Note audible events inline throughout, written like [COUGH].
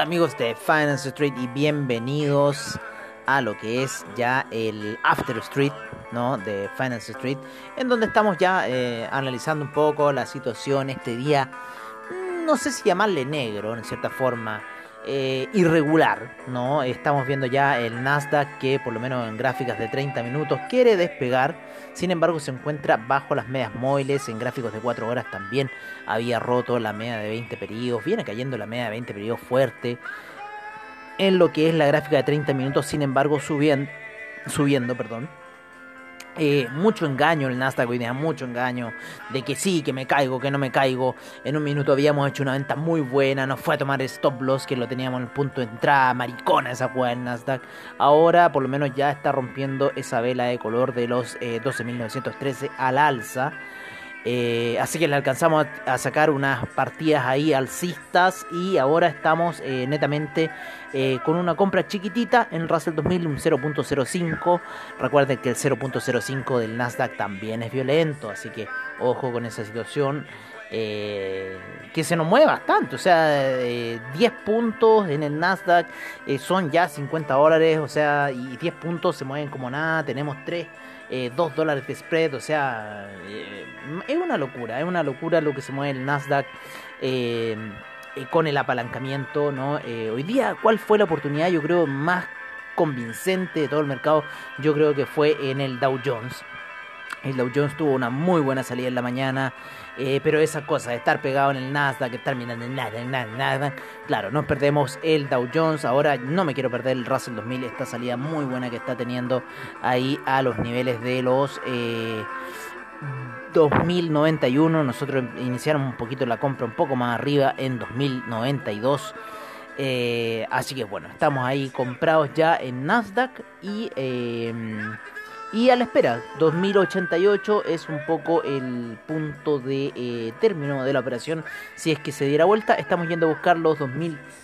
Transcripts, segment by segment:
Hola amigos de Finance Street y bienvenidos a lo que es ya el After Street, ¿no? De Finance Street, en donde estamos ya eh, analizando un poco la situación este día, no sé si llamarle negro, en cierta forma, eh, irregular, ¿no? Estamos viendo ya el Nasdaq que por lo menos en gráficas de 30 minutos quiere despegar, sin embargo se encuentra bajo las medias móviles, en gráficos de 4 horas también había roto la media de 20 periodos, viene cayendo la media de 20 periodos fuerte, en lo que es la gráfica de 30 minutos, sin embargo subiendo, subiendo perdón. Eh, mucho engaño el Nasdaq hoy día, mucho engaño de que sí, que me caigo, que no me caigo. En un minuto habíamos hecho una venta muy buena, nos fue a tomar stop loss que lo teníamos en el punto de entrada, maricona esa hueá del Nasdaq. Ahora por lo menos ya está rompiendo esa vela de color de los eh, 12.913 al alza. Eh, así que le alcanzamos a, sacar unas partidas ahí alcistas y ahora estamos eh, netamente eh, con una compra chiquitita en Russell 2000, un 0.05. Recuerden que el 0.05 del Nasdaq también es violento, así que ojo con esa situación. que se nos mueve bastante, o sea, eh, 10 puntos en el Nasdaq son ya 50 dólares, o sea, y 10 puntos se mueven como nada, tenemos 3 eh, 2 dólares de spread, o sea, eh, es una locura, es una locura lo que se mueve el Nasdaq eh, eh, con el apalancamiento, ¿no? Hoy día, ¿cuál fue la oportunidad, yo creo, más convincente de todo el mercado? Yo creo que fue en el Dow Jones. El Dow Jones tuvo una muy buena salida en la mañana, eh, pero esa cosa de estar pegado en el Nasdaq, estar mirando en nada, en nada, en nada, claro, nos perdemos el Dow Jones, ahora no me quiero perder el Russell 2000, esta salida muy buena que está teniendo ahí a los niveles de los eh, 2091, nosotros iniciamos un poquito la compra un poco más arriba en 2092. Eh, así que bueno, estamos ahí comprados ya en Nasdaq y, eh, y a la espera. 2088 es un poco el punto de eh, término de la operación. Si es que se diera vuelta, estamos yendo a buscar los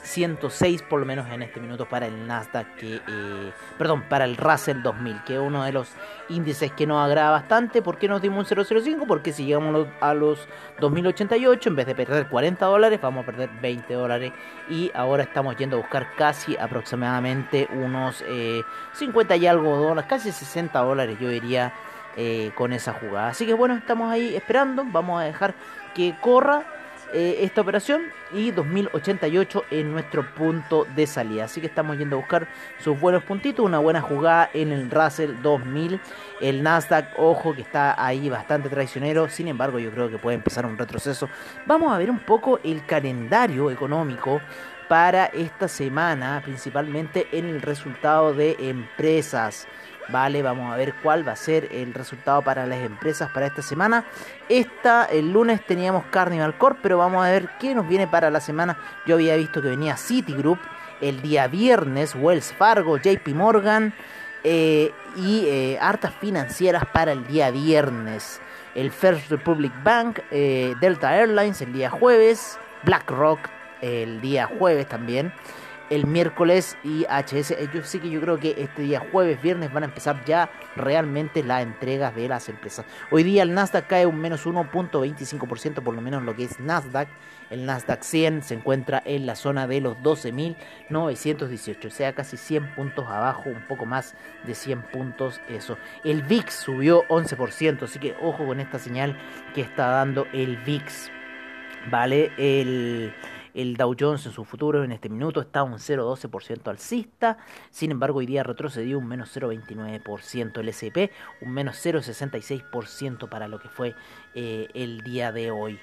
2106 por lo menos en este minuto para el Nasdaq, que, eh, perdón, para el Russell 2000, que es uno de los índices que nos agrada bastante. ¿Por qué nos dimos un 005? Porque si llegamos a los 2088, en vez de perder 40 dólares, vamos a perder 20 dólares. Y ahora estamos yendo a buscar casi aproximadamente unos eh, 50 y algo dólares, casi 60 dólares yo diría eh, con esa jugada. Así que bueno, estamos ahí esperando. Vamos a dejar que corra eh, esta operación y 2088 en nuestro punto de salida. Así que estamos yendo a buscar sus buenos puntitos, una buena jugada en el Russell 2000. El Nasdaq, ojo que está ahí bastante traicionero, sin embargo yo creo que puede empezar un retroceso. Vamos a ver un poco el calendario económico para esta semana, principalmente en el resultado de empresas. Vale, vamos a ver cuál va a ser el resultado para las empresas para esta semana. Esta, el lunes teníamos Carnival Corp, pero vamos a ver qué nos viene para la semana. Yo había visto que venía Citigroup, el día viernes, Wells Fargo, JP Morgan eh, y eh, hartas financieras para el día viernes. El First Republic Bank, eh, Delta Airlines el día jueves, BlackRock el día jueves también el miércoles y HS. Yo sí que yo creo que este día jueves, viernes van a empezar ya realmente las entregas de las empresas. Hoy día el Nasdaq cae un menos 1.25%, por lo menos lo que es Nasdaq. El Nasdaq 100 se encuentra en la zona de los 12.918, o sea, casi 100 puntos abajo, un poco más de 100 puntos eso. El VIX subió 11%, así que ojo con esta señal que está dando el VIX. Vale, el... El Dow Jones en su futuro en este minuto está un 0,12% alcista. Sin embargo, hoy día retrocedió un menos 0,29%. El SP un menos 0,66% para lo que fue eh, el día de hoy.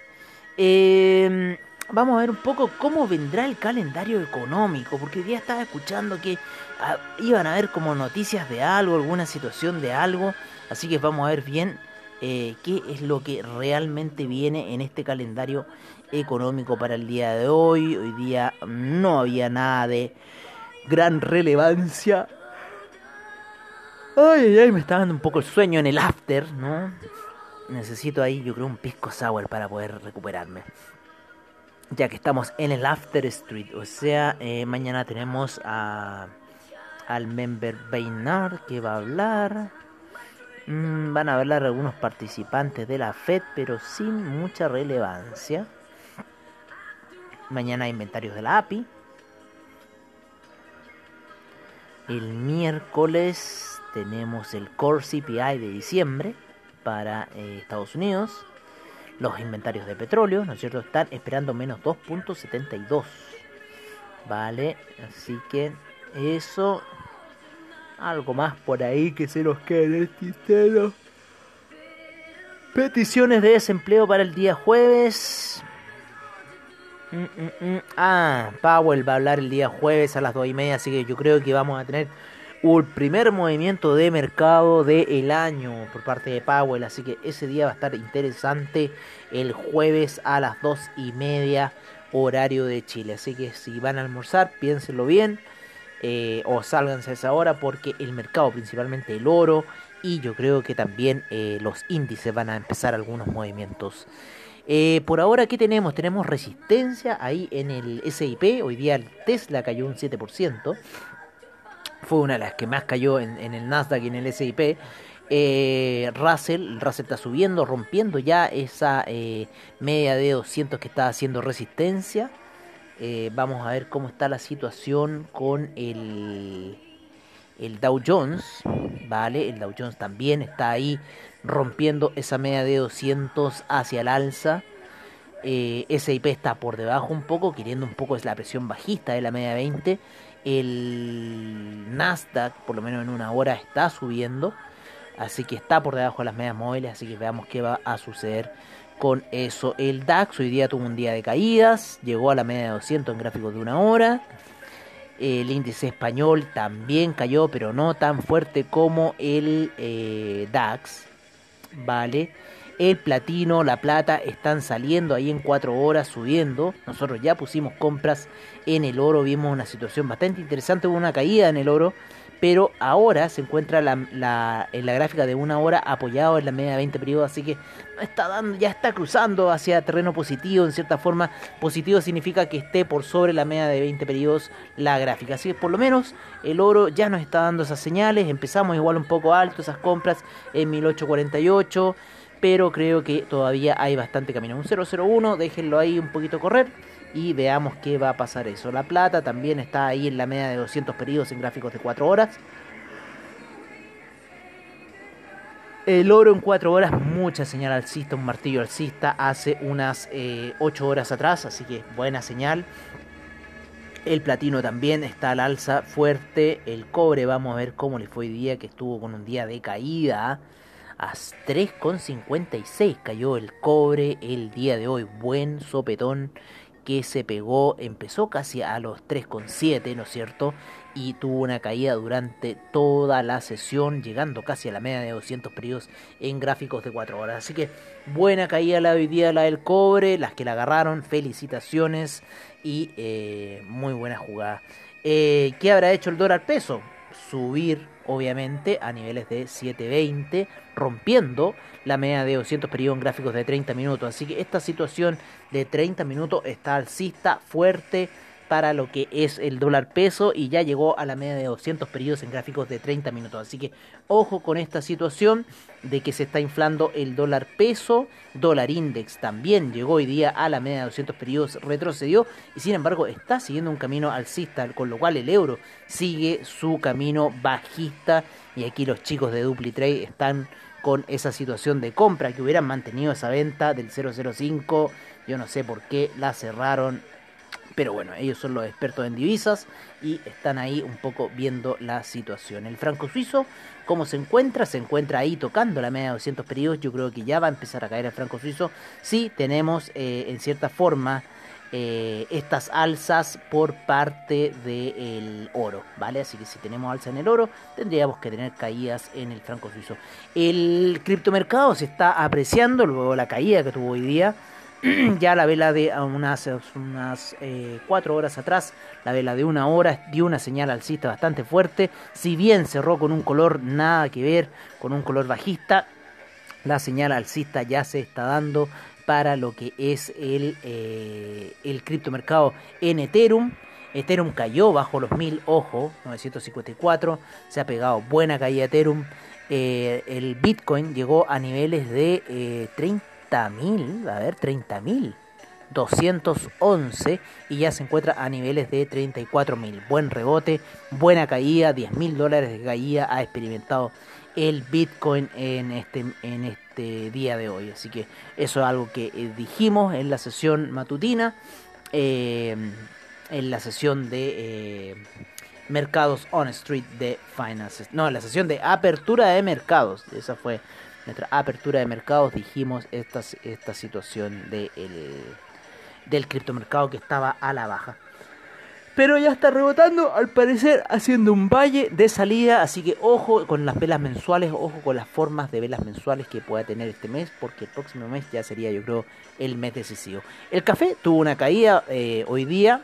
Eh, vamos a ver un poco cómo vendrá el calendario económico, porque hoy día estaba escuchando que ah, iban a haber como noticias de algo, alguna situación de algo, así que vamos a ver bien eh, qué es lo que realmente viene en este calendario económico para el día de hoy. Hoy día no había nada de gran relevancia. Ay, ay, ay, me está dando un poco el sueño en el after, ¿no? Necesito ahí, yo creo, un pisco sour para poder recuperarme. Ya que estamos en el After Street. O sea, eh, mañana tenemos a, al member Beinard que va a hablar. Mm, van a hablar algunos participantes de la FED, pero sin mucha relevancia. Mañana hay inventarios de la API. El miércoles tenemos el Core CPI de diciembre para eh, Estados Unidos. Los inventarios de petróleo, ¿no es cierto? Están esperando menos 2.72. Vale, así que eso. Algo más por ahí que se nos quede en el tintero. Peticiones de desempleo para el día jueves. Mm, mm, mm. Ah, Powell va a hablar el día jueves a las 2 y media, así que yo creo que vamos a tener un primer movimiento de mercado del año por parte de Powell, así que ese día va a estar interesante el jueves a las 2 y media horario de Chile, así que si van a almorzar, piénsenlo bien eh, o sálganse a esa hora porque el mercado, principalmente el oro y yo creo que también eh, los índices van a empezar algunos movimientos. Eh, por ahora, ¿qué tenemos? Tenemos resistencia ahí en el SIP. Hoy día el Tesla cayó un 7%. Fue una de las que más cayó en, el Nasdaq y en el SIP. Eh, Russell, Russell está subiendo, rompiendo ya esa media de 200 que está haciendo resistencia. Eh, vamos a ver cómo está la situación con el, el Dow Jones. Vale, el Dow Jones también está ahí rompiendo esa media de 200 hacia el alza. Eh, SIP está por debajo un poco, queriendo un poco es la presión bajista de la media 20. El Nasdaq, por lo menos en una hora, está subiendo. Así que está por debajo de las medias móviles. Así que veamos qué va a suceder con eso. El DAX hoy día tuvo un día de caídas. Llegó a la media de 200 en gráficos de una hora. El índice español también cayó, pero no tan fuerte como el eh, DAX. Vale. El platino, la plata están saliendo ahí en 4 horas subiendo. Nosotros ya pusimos compras en el oro. Vimos una situación bastante interesante. Hubo una caída en el oro. Pero ahora se encuentra en la gráfica de una hora apoyado en la media de 20 periodos. Así que está dando, ya está cruzando hacia terreno positivo. En cierta forma, positivo significa que esté por sobre la media de 20 periodos la gráfica. Así que por lo menos el oro ya nos está dando esas señales. Empezamos igual un poco alto esas compras en 1848 pero creo que todavía hay bastante camino. Un 001, déjenlo ahí un poquito correr y veamos qué va a pasar eso. La plata también está ahí en la media de 200 periodos en gráficos de 4 horas. El oro en 4 horas, mucha señal alcista, un martillo alcista hace unas eh, 8 horas atrás, así que buena señal. El platino también está al alza fuerte. El cobre, vamos a ver cómo le fue hoy día, que estuvo con un día de caída a 3,56 cayó el cobre el día de hoy. Buen sopetón que se pegó, empezó casi a los 3,7, ¿no es cierto? Y tuvo una caída durante toda la sesión, llegando casi a la media de 200 periodos en gráficos de 4 horas. Así que buena caída la de hoy día, la del cobre, las que la agarraron, felicitaciones y eh, muy buena jugada. Eh, ¿Qué habrá hecho el dólar peso? Subir obviamente a niveles de 720, rompiendo la media de 200 periodos gráficos de 30 minutos. Así que esta situación de 30 minutos está alcista, fuerte para lo que es el dólar peso y ya llegó a la media de 200 periodos en gráficos de 30 minutos. Así que ojo con esta situación de que se está inflando el dólar peso, dólar index también llegó hoy día a la media de 200 periodos, retrocedió y sin embargo está siguiendo un camino alcista, con lo cual el euro sigue su camino bajista. Y aquí los chicos de DupliTrade están con esa situación de compra que hubieran mantenido esa venta del 005, yo no sé por qué la cerraron pero bueno, ellos son los expertos en divisas y están ahí un poco viendo la situación. El franco suizo, ¿cómo se encuentra? Se encuentra ahí tocando la media de 200 periodos. Yo creo que ya va a empezar a caer el franco suizo. Sí, tenemos eh, en cierta forma eh, estas alzas por parte del oro, ¿vale? Así que si tenemos alza en el oro, tendríamos que tener caídas en el franco suizo. El criptomercado se está apreciando luego la caída que tuvo hoy día. [CLEARS THROAT] ya la vela de unas, unas eh, cuatro horas atrás, la vela de una hora dio una señal alcista bastante fuerte. Si bien cerró con un color nada que ver, con un color bajista, la señal alcista ya se está dando para lo que es el, eh, el criptomercado en Ethereum. Ethereum cayó bajo los 1000, ojo, 954, se ha pegado buena caída Ethereum. Eh, el Bitcoin llegó a niveles de eh, 30.000, a ver, 30.000. 211 y ya se encuentra a niveles de 34.000. Buen rebote, buena caída, 10.000 dólares de caída ha experimentado el Bitcoin en este, en este día de hoy. Así que eso es algo que eh, dijimos en la sesión matutina, eh, en la sesión de eh, mercados on street de finances. No, en la sesión de apertura de mercados. Esa fue nuestra apertura de mercados. Dijimos esta, esta situación de el, del criptomercado que estaba a la baja. Pero ya está rebotando, al parecer haciendo un valle de salida. Así que ojo con las velas mensuales, ojo con las formas de velas mensuales que pueda tener este mes. Porque el próximo mes ya sería, yo creo, el mes decisivo. El café tuvo una caída eh, hoy día.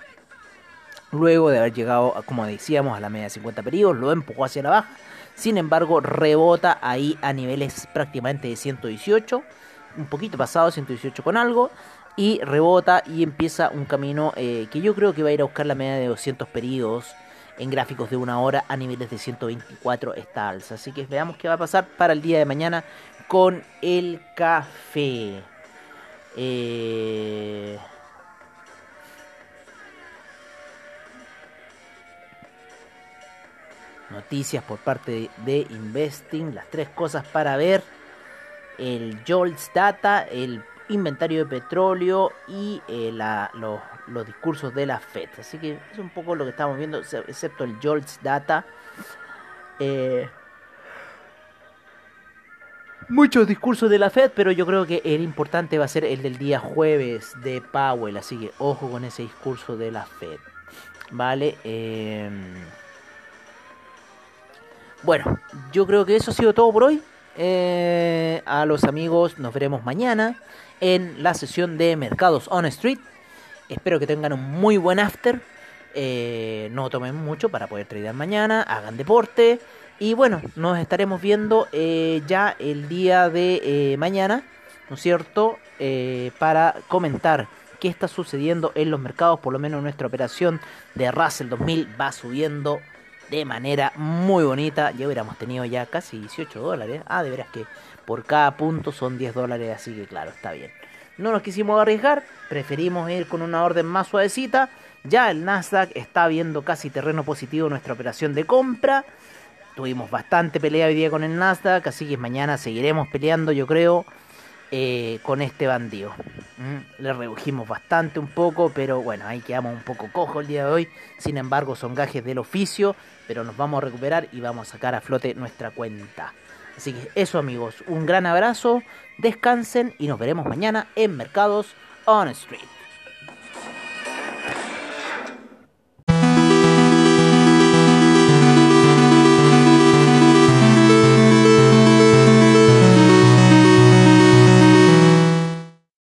Luego de haber llegado, como decíamos, a la media de 50 periodos, lo empujó hacia la baja. Sin embargo, rebota ahí a niveles prácticamente de 118. Un poquito pasado, 118 con algo y rebota y empieza un camino eh, que yo creo que va a ir a buscar la media de 200 periodos en gráficos de una hora a niveles de 124 esta alza. Así que veamos qué va a pasar para el día de mañana con el café. Eh... Noticias por parte de Investing, las tres cosas para ver. El Jolts Data, el inventario de petróleo y eh, los, discursos de la FED. Así que es un poco lo que estamos viendo, excepto el JOLTS Data. Eh, muchos discursos de la FED, pero yo creo que el importante va a ser el del día jueves de Powell. Así que ojo con ese discurso de la FED. Vale. Eh, bueno, yo creo que eso ha sido todo por hoy. Eh, a los amigos nos veremos mañana en la sesión de Mercados on Street. Espero que tengan un muy buen after. Eh, no tomen mucho para poder tradear mañana. Hagan deporte. Y bueno, nos estaremos viendo eh, ya el día de mañana, ¿no es cierto? Para comentar qué está sucediendo en los mercados. Por lo menos nuestra operación de Russell 2000 va subiendo de manera muy bonita. Ya hubiéramos tenido ya casi 18 dólares. Ah, de veras que por cada punto son 10 dólares, así que claro, está bien. No nos quisimos arriesgar, preferimos ir con una orden más suavecita. Ya el Nasdaq está viendo casi terreno positivo nuestra operación de compra. Tuvimos bastante pelea hoy día con el Nasdaq, así que mañana seguiremos peleando, yo creo, eh, con este bandido. ¿Mm? Le redujimos bastante un poco, pero bueno, ahí quedamos un poco cojo el día de hoy. Sin embargo, son gajes del oficio, pero nos vamos a recuperar y vamos a sacar a flote nuestra cuenta. Así que eso amigos, un gran abrazo, descansen y nos veremos mañana en Mercados On Street.